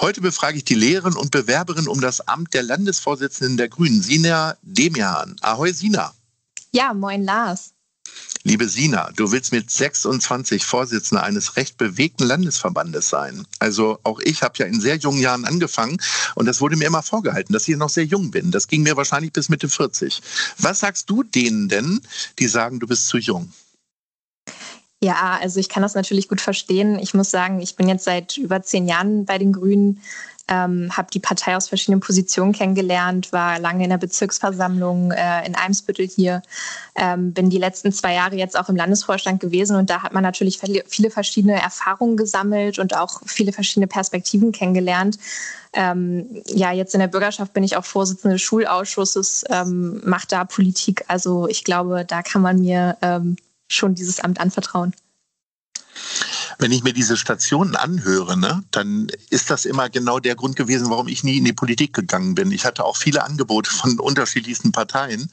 Heute befrage ich die Lehrerin und Bewerberin um das Amt der Landesvorsitzenden der Grünen, Sina Demian. Ahoi, Sina. Ja, moin, Lars. Liebe Sina, du willst mit 26 Vorsitzende eines recht bewegten Landesverbandes sein. Also auch ich habe ja in sehr jungen Jahren angefangen und das wurde mir immer vorgehalten, dass ich noch sehr jung bin. Das ging mir wahrscheinlich bis Mitte 40. Was sagst du denen denn, die sagen, du bist zu jung? Ja, also ich kann das natürlich gut verstehen. Ich muss sagen, ich bin jetzt seit über zehn Jahren bei den Grünen, ähm, habe die Partei aus verschiedenen Positionen kennengelernt, war lange in der Bezirksversammlung äh, in Eimsbüttel hier, ähm, bin die letzten zwei Jahre jetzt auch im Landesvorstand gewesen und da hat man natürlich viele verschiedene Erfahrungen gesammelt und auch viele verschiedene Perspektiven kennengelernt. Ähm, ja, jetzt in der Bürgerschaft bin ich auch Vorsitzende des Schulausschusses, ähm, mache da Politik. Also ich glaube, da kann man mir ähm, schon dieses Amt anvertrauen. Wenn ich mir diese Stationen anhöre, ne, dann ist das immer genau der Grund gewesen, warum ich nie in die Politik gegangen bin. Ich hatte auch viele Angebote von unterschiedlichsten Parteien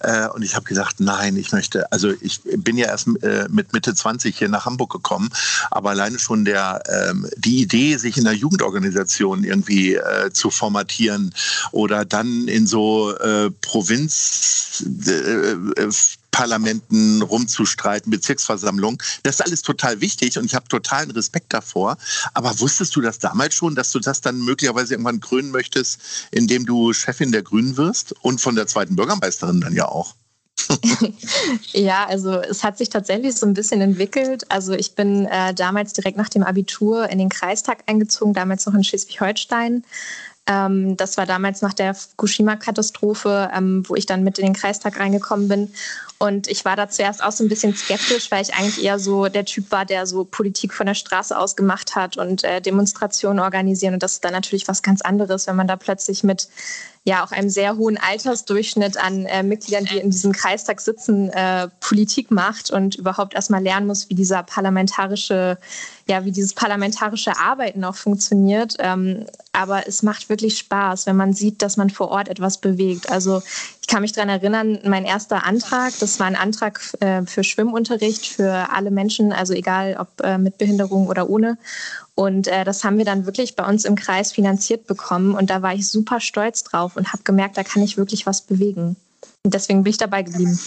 äh, und ich habe gesagt, nein, ich möchte, also ich bin ja erst äh, mit Mitte 20 hier nach Hamburg gekommen, aber alleine schon der, ähm, die Idee, sich in der Jugendorganisation irgendwie äh, zu formatieren oder dann in so äh, Provinz äh, äh, Parlamenten rumzustreiten, Bezirksversammlungen. Das ist alles total wichtig und ich habe totalen Respekt davor. Aber wusstest du das damals schon, dass du das dann möglicherweise irgendwann krönen möchtest, indem du Chefin der Grünen wirst und von der zweiten Bürgermeisterin dann ja auch? ja, also es hat sich tatsächlich so ein bisschen entwickelt. Also ich bin äh, damals direkt nach dem Abitur in den Kreistag eingezogen, damals noch in Schleswig-Holstein. Ähm, das war damals nach der Fukushima-Katastrophe, ähm, wo ich dann mit in den Kreistag reingekommen bin. Und ich war da zuerst auch so ein bisschen skeptisch, weil ich eigentlich eher so der Typ war, der so Politik von der Straße aus gemacht hat und äh, Demonstrationen organisieren. Und das ist dann natürlich was ganz anderes, wenn man da plötzlich mit ja auch einem sehr hohen Altersdurchschnitt an äh, Mitgliedern, die in diesem Kreistag sitzen, äh, Politik macht und überhaupt erstmal lernen muss, wie dieser parlamentarische, ja, wie dieses parlamentarische Arbeiten auch funktioniert. Ähm, aber es macht wirklich Spaß, wenn man sieht, dass man vor Ort etwas bewegt. Also ich kann mich daran erinnern, mein erster Antrag, das war ein Antrag äh, für Schwimmunterricht für alle Menschen, also egal ob äh, mit Behinderung oder ohne. Und äh, das haben wir dann wirklich bei uns im Kreis finanziert bekommen. Und da war ich super stolz drauf und habe gemerkt, da kann ich wirklich was bewegen. Und deswegen bin ich dabei geblieben.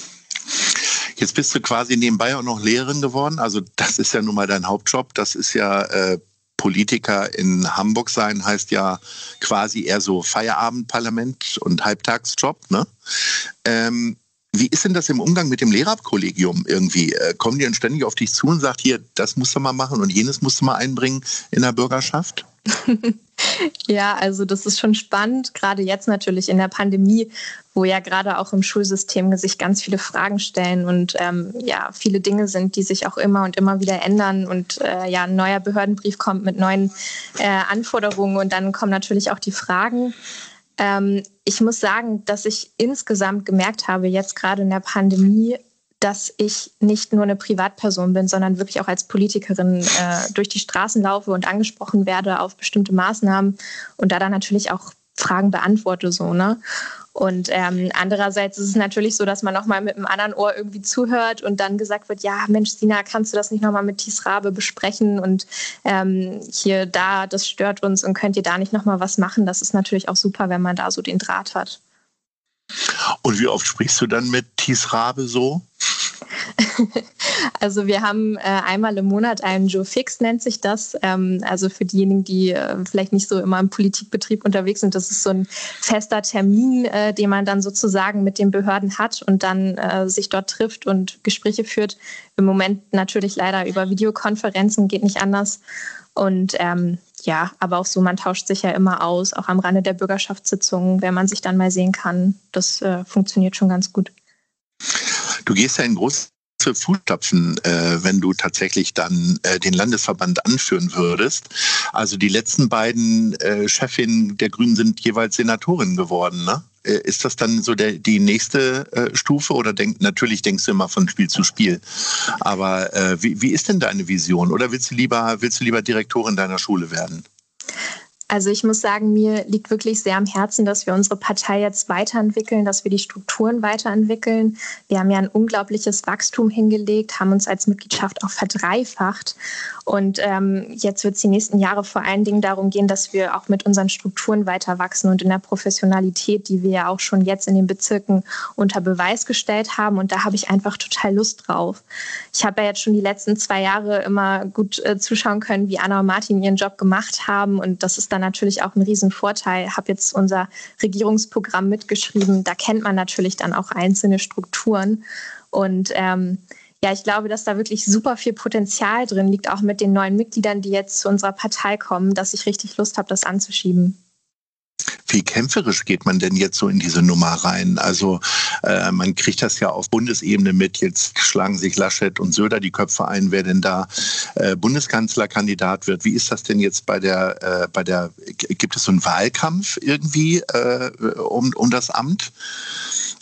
Jetzt bist du quasi nebenbei auch noch Lehrerin geworden. Also das ist ja nun mal dein Hauptjob. Das ist ja äh, Politiker in Hamburg sein, heißt ja quasi eher so Feierabendparlament und Halbtagsjob. Ne? Ähm, wie ist denn das im Umgang mit dem Lehrerkollegium irgendwie? Äh, kommen die dann ständig auf dich zu und sagt, hier, das musst du mal machen und jenes musst du mal einbringen in der Bürgerschaft? ja, also das ist schon spannend, gerade jetzt natürlich in der Pandemie, wo ja gerade auch im Schulsystem sich ganz viele Fragen stellen und ähm, ja, viele Dinge sind, die sich auch immer und immer wieder ändern und äh, ja, ein neuer Behördenbrief kommt mit neuen äh, Anforderungen und dann kommen natürlich auch die Fragen. Ähm, ich muss sagen, dass ich insgesamt gemerkt habe, jetzt gerade in der Pandemie, dass ich nicht nur eine Privatperson bin, sondern wirklich auch als Politikerin äh, durch die Straßen laufe und angesprochen werde auf bestimmte Maßnahmen und da dann natürlich auch Fragen beantworte so, ne? Und ähm, andererseits ist es natürlich so, dass man nochmal mit einem anderen Ohr irgendwie zuhört und dann gesagt wird, ja, Mensch, Sina, kannst du das nicht nochmal mit Thies Rabe besprechen und ähm, hier, da, das stört uns und könnt ihr da nicht nochmal was machen? Das ist natürlich auch super, wenn man da so den Draht hat. Und wie oft sprichst du dann mit Thies Rabe so? also wir haben äh, einmal im Monat einen Joe Fix, nennt sich das. Ähm, also für diejenigen, die äh, vielleicht nicht so immer im Politikbetrieb unterwegs sind, das ist so ein fester Termin, äh, den man dann sozusagen mit den Behörden hat und dann äh, sich dort trifft und Gespräche führt. Im Moment natürlich leider über Videokonferenzen, geht nicht anders. Und ähm, ja, aber auch so, man tauscht sich ja immer aus, auch am Rande der Bürgerschaftssitzungen, wenn man sich dann mal sehen kann. Das äh, funktioniert schon ganz gut. Du gehst ja in große Fußstapfen, äh, wenn du tatsächlich dann äh, den Landesverband anführen würdest. Also die letzten beiden äh, Chefinnen der Grünen sind jeweils Senatorinnen geworden, ne? Äh, ist das dann so der, die nächste äh, Stufe oder denk, natürlich denkst du immer von Spiel zu Spiel. Aber äh, wie, wie ist denn deine Vision? Oder willst du lieber, willst du lieber Direktorin deiner Schule werden? Also ich muss sagen, mir liegt wirklich sehr am Herzen, dass wir unsere Partei jetzt weiterentwickeln, dass wir die Strukturen weiterentwickeln. Wir haben ja ein unglaubliches Wachstum hingelegt, haben uns als Mitgliedschaft auch verdreifacht. Und ähm, jetzt wird es die nächsten Jahre vor allen Dingen darum gehen, dass wir auch mit unseren Strukturen weiter wachsen und in der Professionalität, die wir ja auch schon jetzt in den Bezirken unter Beweis gestellt haben. Und da habe ich einfach total Lust drauf. Ich habe ja jetzt schon die letzten zwei Jahre immer gut äh, zuschauen können, wie Anna und Martin ihren Job gemacht haben. Und das ist dann natürlich auch ein Riesenvorteil. Ich habe jetzt unser Regierungsprogramm mitgeschrieben. Da kennt man natürlich dann auch einzelne Strukturen. Und ähm, ja, ich glaube, dass da wirklich super viel Potenzial drin liegt, auch mit den neuen Mitgliedern, die jetzt zu unserer Partei kommen, dass ich richtig Lust habe, das anzuschieben. Wie kämpferisch geht man denn jetzt so in diese Nummer rein? Also äh, man kriegt das ja auf Bundesebene mit. Jetzt schlagen sich Laschet und Söder die Köpfe ein, wer denn da äh, Bundeskanzlerkandidat wird. Wie ist das denn jetzt bei der, äh, bei der, gibt es so einen Wahlkampf irgendwie äh, um, um das Amt?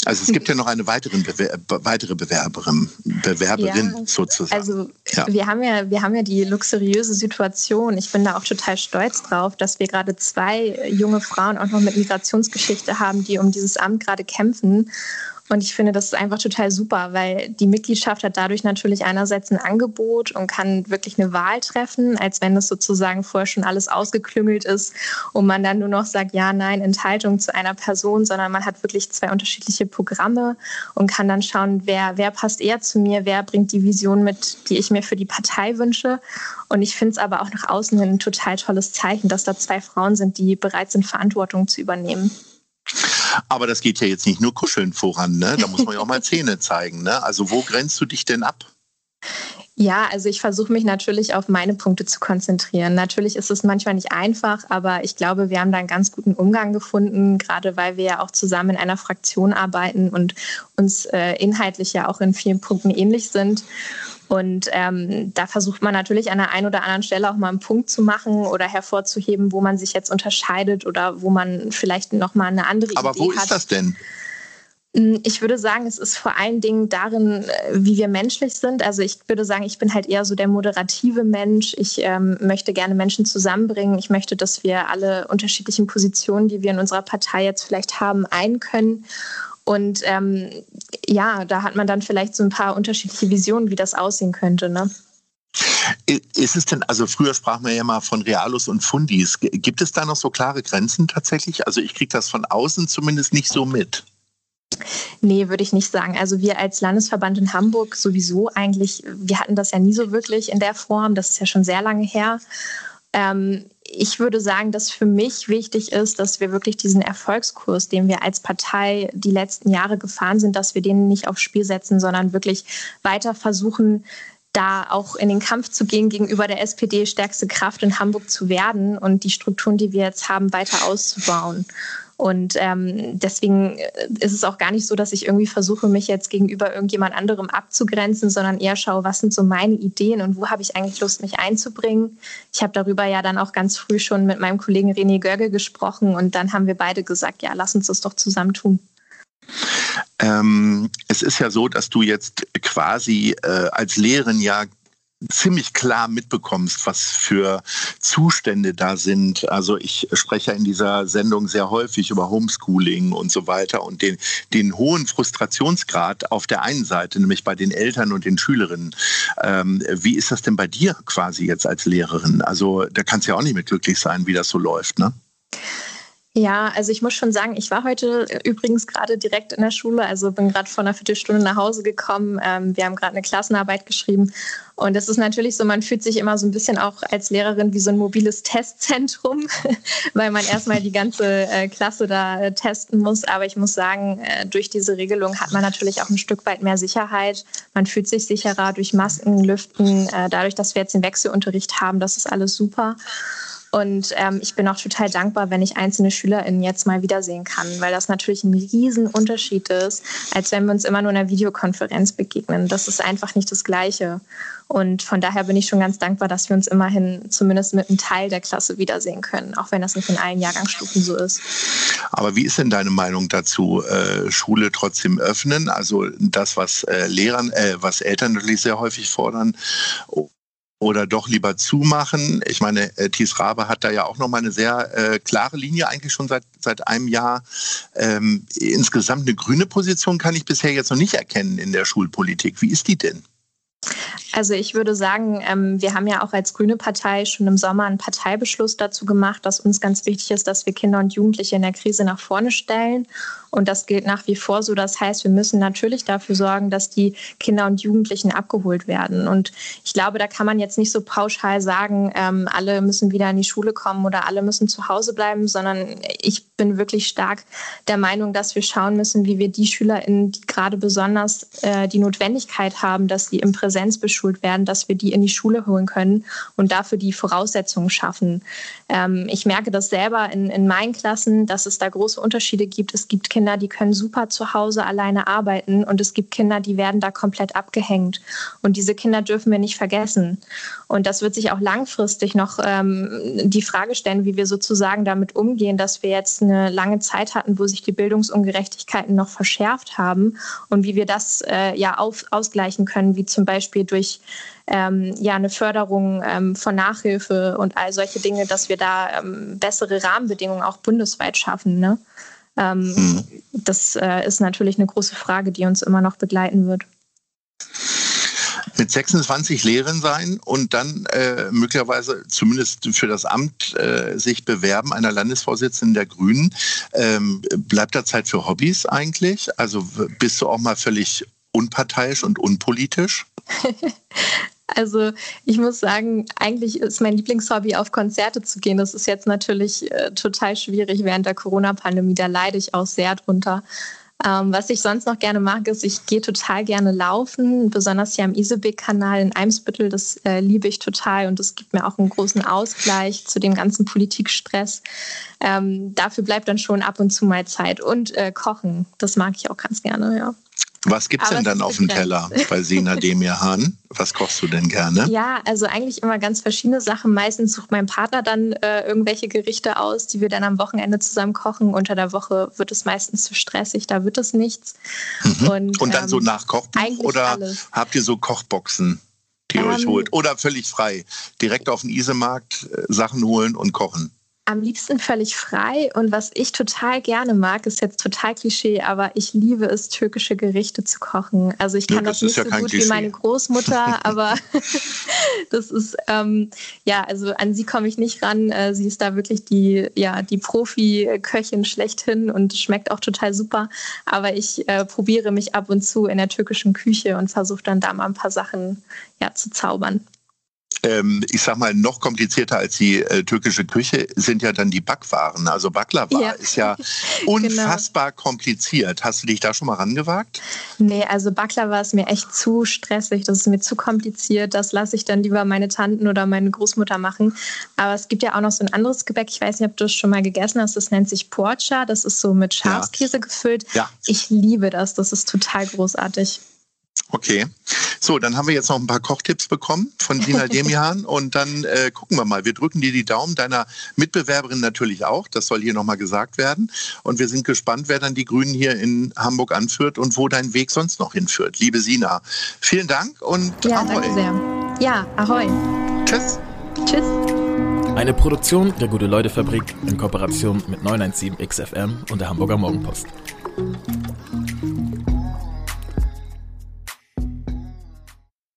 Also es gibt ja noch eine weitere, Bewer weitere Bewerberin, Bewerberin ja, sozusagen. Also ja. wir haben ja, wir haben ja die luxuriöse Situation. Ich bin da auch total stolz drauf, dass wir gerade zwei junge Frauen auch noch mit Migrationsgeschichte haben, die um dieses Amt gerade kämpfen. Und ich finde, das ist einfach total super, weil die Mitgliedschaft hat dadurch natürlich einerseits ein Angebot und kann wirklich eine Wahl treffen, als wenn es sozusagen vorher schon alles ausgeklüngelt ist und man dann nur noch sagt, ja, nein, Enthaltung zu einer Person, sondern man hat wirklich zwei unterschiedliche Programme und kann dann schauen, wer, wer passt eher zu mir, wer bringt die Vision mit, die ich mir für die Partei wünsche. Und ich finde es aber auch nach außen hin ein total tolles Zeichen, dass da zwei Frauen sind, die bereit sind, Verantwortung zu übernehmen. Aber das geht ja jetzt nicht nur kuscheln voran, ne? Da muss man ja auch mal Zähne zeigen, ne? Also wo grenzt du dich denn ab? Ja, also ich versuche mich natürlich auf meine Punkte zu konzentrieren. Natürlich ist es manchmal nicht einfach, aber ich glaube, wir haben da einen ganz guten Umgang gefunden, gerade weil wir ja auch zusammen in einer Fraktion arbeiten und uns äh, inhaltlich ja auch in vielen Punkten ähnlich sind. Und ähm, da versucht man natürlich an der einen oder anderen Stelle auch mal einen Punkt zu machen oder hervorzuheben, wo man sich jetzt unterscheidet oder wo man vielleicht noch mal eine andere Aber Idee hat. Aber wo ist das denn? Hm, ich würde sagen, es ist vor allen Dingen darin, äh, wie wir menschlich sind. Also ich würde sagen, ich bin halt eher so der moderative Mensch. Ich ähm, möchte gerne Menschen zusammenbringen. Ich möchte, dass wir alle unterschiedlichen Positionen, die wir in unserer Partei jetzt vielleicht haben, ein können. Und ähm, ja, da hat man dann vielleicht so ein paar unterschiedliche Visionen, wie das aussehen könnte. Ne? Ist es denn, also früher sprach man ja mal von Realus und Fundis. Gibt es da noch so klare Grenzen tatsächlich? Also ich kriege das von außen zumindest nicht so mit. Nee, würde ich nicht sagen. Also wir als Landesverband in Hamburg sowieso eigentlich, wir hatten das ja nie so wirklich in der Form. Das ist ja schon sehr lange her. Ähm, ich würde sagen, dass für mich wichtig ist, dass wir wirklich diesen Erfolgskurs, den wir als Partei die letzten Jahre gefahren sind, dass wir den nicht aufs Spiel setzen, sondern wirklich weiter versuchen, da auch in den Kampf zu gehen, gegenüber der SPD stärkste Kraft in Hamburg zu werden und die Strukturen, die wir jetzt haben, weiter auszubauen. Und ähm, deswegen ist es auch gar nicht so, dass ich irgendwie versuche, mich jetzt gegenüber irgendjemand anderem abzugrenzen, sondern eher schaue, was sind so meine Ideen und wo habe ich eigentlich Lust, mich einzubringen. Ich habe darüber ja dann auch ganz früh schon mit meinem Kollegen René Görge gesprochen und dann haben wir beide gesagt, ja, lass uns das doch zusammen tun. Ähm, es ist ja so, dass du jetzt quasi äh, als Lehrerin ja ziemlich klar mitbekommst, was für Zustände da sind. Also ich spreche in dieser Sendung sehr häufig über Homeschooling und so weiter und den, den hohen Frustrationsgrad auf der einen Seite, nämlich bei den Eltern und den Schülerinnen. Ähm, wie ist das denn bei dir quasi jetzt als Lehrerin? Also da kannst du ja auch nicht mit glücklich sein, wie das so läuft, ne? Ja, also ich muss schon sagen, ich war heute übrigens gerade direkt in der Schule, also bin gerade vor einer Viertelstunde nach Hause gekommen. Ähm, wir haben gerade eine Klassenarbeit geschrieben und es ist natürlich so, man fühlt sich immer so ein bisschen auch als Lehrerin wie so ein mobiles Testzentrum, weil man erstmal die ganze äh, Klasse da äh, testen muss. Aber ich muss sagen, äh, durch diese Regelung hat man natürlich auch ein Stück weit mehr Sicherheit. Man fühlt sich sicherer durch Masken, Lüften. Äh, dadurch, dass wir jetzt den Wechselunterricht haben, das ist alles super. Und ähm, ich bin auch total dankbar, wenn ich einzelne SchülerInnen jetzt mal wiedersehen kann, weil das natürlich ein Riesenunterschied ist, als wenn wir uns immer nur in einer Videokonferenz begegnen. Das ist einfach nicht das Gleiche. Und von daher bin ich schon ganz dankbar, dass wir uns immerhin zumindest mit einem Teil der Klasse wiedersehen können, auch wenn das nicht in allen Jahrgangsstufen so ist. Aber wie ist denn deine Meinung dazu? Äh, Schule trotzdem öffnen? Also das, was äh, Lehrern, äh, was Eltern natürlich sehr häufig fordern oder doch lieber zumachen? Ich meine, äh, Thies Rabe hat da ja auch nochmal eine sehr äh, klare Linie, eigentlich schon seit, seit einem Jahr. Ähm, insgesamt eine grüne Position kann ich bisher jetzt noch nicht erkennen in der Schulpolitik. Wie ist die denn? Also ich würde sagen, ähm, wir haben ja auch als Grüne Partei schon im Sommer einen Parteibeschluss dazu gemacht, dass uns ganz wichtig ist, dass wir Kinder und Jugendliche in der Krise nach vorne stellen. Und das gilt nach wie vor so. Das heißt, wir müssen natürlich dafür sorgen, dass die Kinder und Jugendlichen abgeholt werden. Und ich glaube, da kann man jetzt nicht so pauschal sagen, ähm, alle müssen wieder in die Schule kommen oder alle müssen zu Hause bleiben, sondern ich bin wirklich stark der Meinung, dass wir schauen müssen, wie wir die SchülerInnen, die gerade besonders äh, die Notwendigkeit haben, dass sie im Präsenz beschult werden, dass wir die in die Schule holen können und dafür die Voraussetzungen schaffen. Ähm, ich merke das selber in, in meinen Klassen, dass es da große Unterschiede gibt. Es gibt Kinder, die können super zu Hause alleine arbeiten und es gibt Kinder, die werden da komplett abgehängt. Und diese Kinder dürfen wir nicht vergessen. Und das wird sich auch langfristig noch ähm, die Frage stellen, wie wir sozusagen damit umgehen, dass wir jetzt eine lange Zeit hatten, wo sich die Bildungsungerechtigkeiten noch verschärft haben und wie wir das äh, ja auf, ausgleichen können, wie zum Beispiel durch ähm, ja eine Förderung ähm, von Nachhilfe und all solche Dinge, dass wir da ähm, bessere Rahmenbedingungen auch bundesweit schaffen. Ne? Ähm, mhm. Das äh, ist natürlich eine große Frage, die uns immer noch begleiten wird mit 26 Lehren sein und dann äh, möglicherweise zumindest für das Amt äh, sich bewerben einer Landesvorsitzenden der Grünen. Ähm, bleibt da Zeit für Hobbys eigentlich? Also bist du auch mal völlig unparteiisch und unpolitisch? Also ich muss sagen, eigentlich ist mein Lieblingshobby, auf Konzerte zu gehen. Das ist jetzt natürlich äh, total schwierig während der Corona-Pandemie. Da leide ich auch sehr drunter. Ähm, was ich sonst noch gerne mag, ist, ich gehe total gerne laufen, besonders hier am Isebeck-Kanal in Eimsbüttel. Das äh, liebe ich total und das gibt mir auch einen großen Ausgleich zu dem ganzen Politikstress. Ähm, dafür bleibt dann schon ab und zu mal Zeit. Und äh, Kochen, das mag ich auch ganz gerne, ja. Was gibt es denn dann auf dem Teller bei Sina Demir Hahn? Was kochst du denn gerne? Ja, also eigentlich immer ganz verschiedene Sachen. Meistens sucht mein Partner dann äh, irgendwelche Gerichte aus, die wir dann am Wochenende zusammen kochen. Unter der Woche wird es meistens zu stressig, da wird es nichts. Mhm. Und, Und, dann ähm, so nach Kochbuch oder alles. habt ihr so Kochboxen, die ihr euch ähm, holt? Oder völlig frei, direkt auf den Isemarkt äh, Sachen holen und kochen? Am liebsten völlig frei. Und was ich total gerne mag, ist jetzt total Klischee, aber ich liebe es, türkische Gerichte zu kochen. Also ich kann ja, das, das nicht ja so gut Klischee. wie meine Großmutter, aber das ist, ähm, ja, also an sie komme ich nicht ran. Äh, sie ist da wirklich die, ja, die Profi-Köchin schlechthin und schmeckt auch total super. Aber ich äh, probiere mich ab und zu in der türkischen Küche und versuche dann da mal ein paar Sachen ja, zu zaubern ähm, ich sag mal, noch komplizierter als die äh, türkische Küche sind ja dann die Backwaren. Also Baklava ja. ist ja genau. unfassbar genau. kompliziert. Hast du dich da schon mal rangewagt? Nee, also Baklava ist mir echt zu stressig. Das ist mir zu kompliziert. Das lasse ich dann lieber meine Tanten oder meine Großmutter machen. Aber es gibt ja auch noch so ein anderes Gebäck. Ich weiß nicht, ob du es schon mal gegessen hast. Das nennt sich Porcha. Das ist so mit Schafskäse ja. gefüllt. Ja. Ich liebe das. Das ist total großartig. Okay. So, dann haben wir jetzt noch ein paar Kochtipps bekommen von Dina Demian und dann äh, gucken wir mal. Wir drücken dir die Daumen, deiner Mitbewerberin natürlich auch. Das soll hier nochmal gesagt werden. Und wir sind gespannt, wer dann die Grünen hier in Hamburg anführt und wo dein Weg sonst noch hinführt. Liebe Sina, vielen Dank und ja, danke sehr. Ja, ahoi. Tschüss. Tschüss. Eine Produktion der Gute-Leute-Fabrik in Kooperation mit 917XFM und der Hamburger Morgenpost.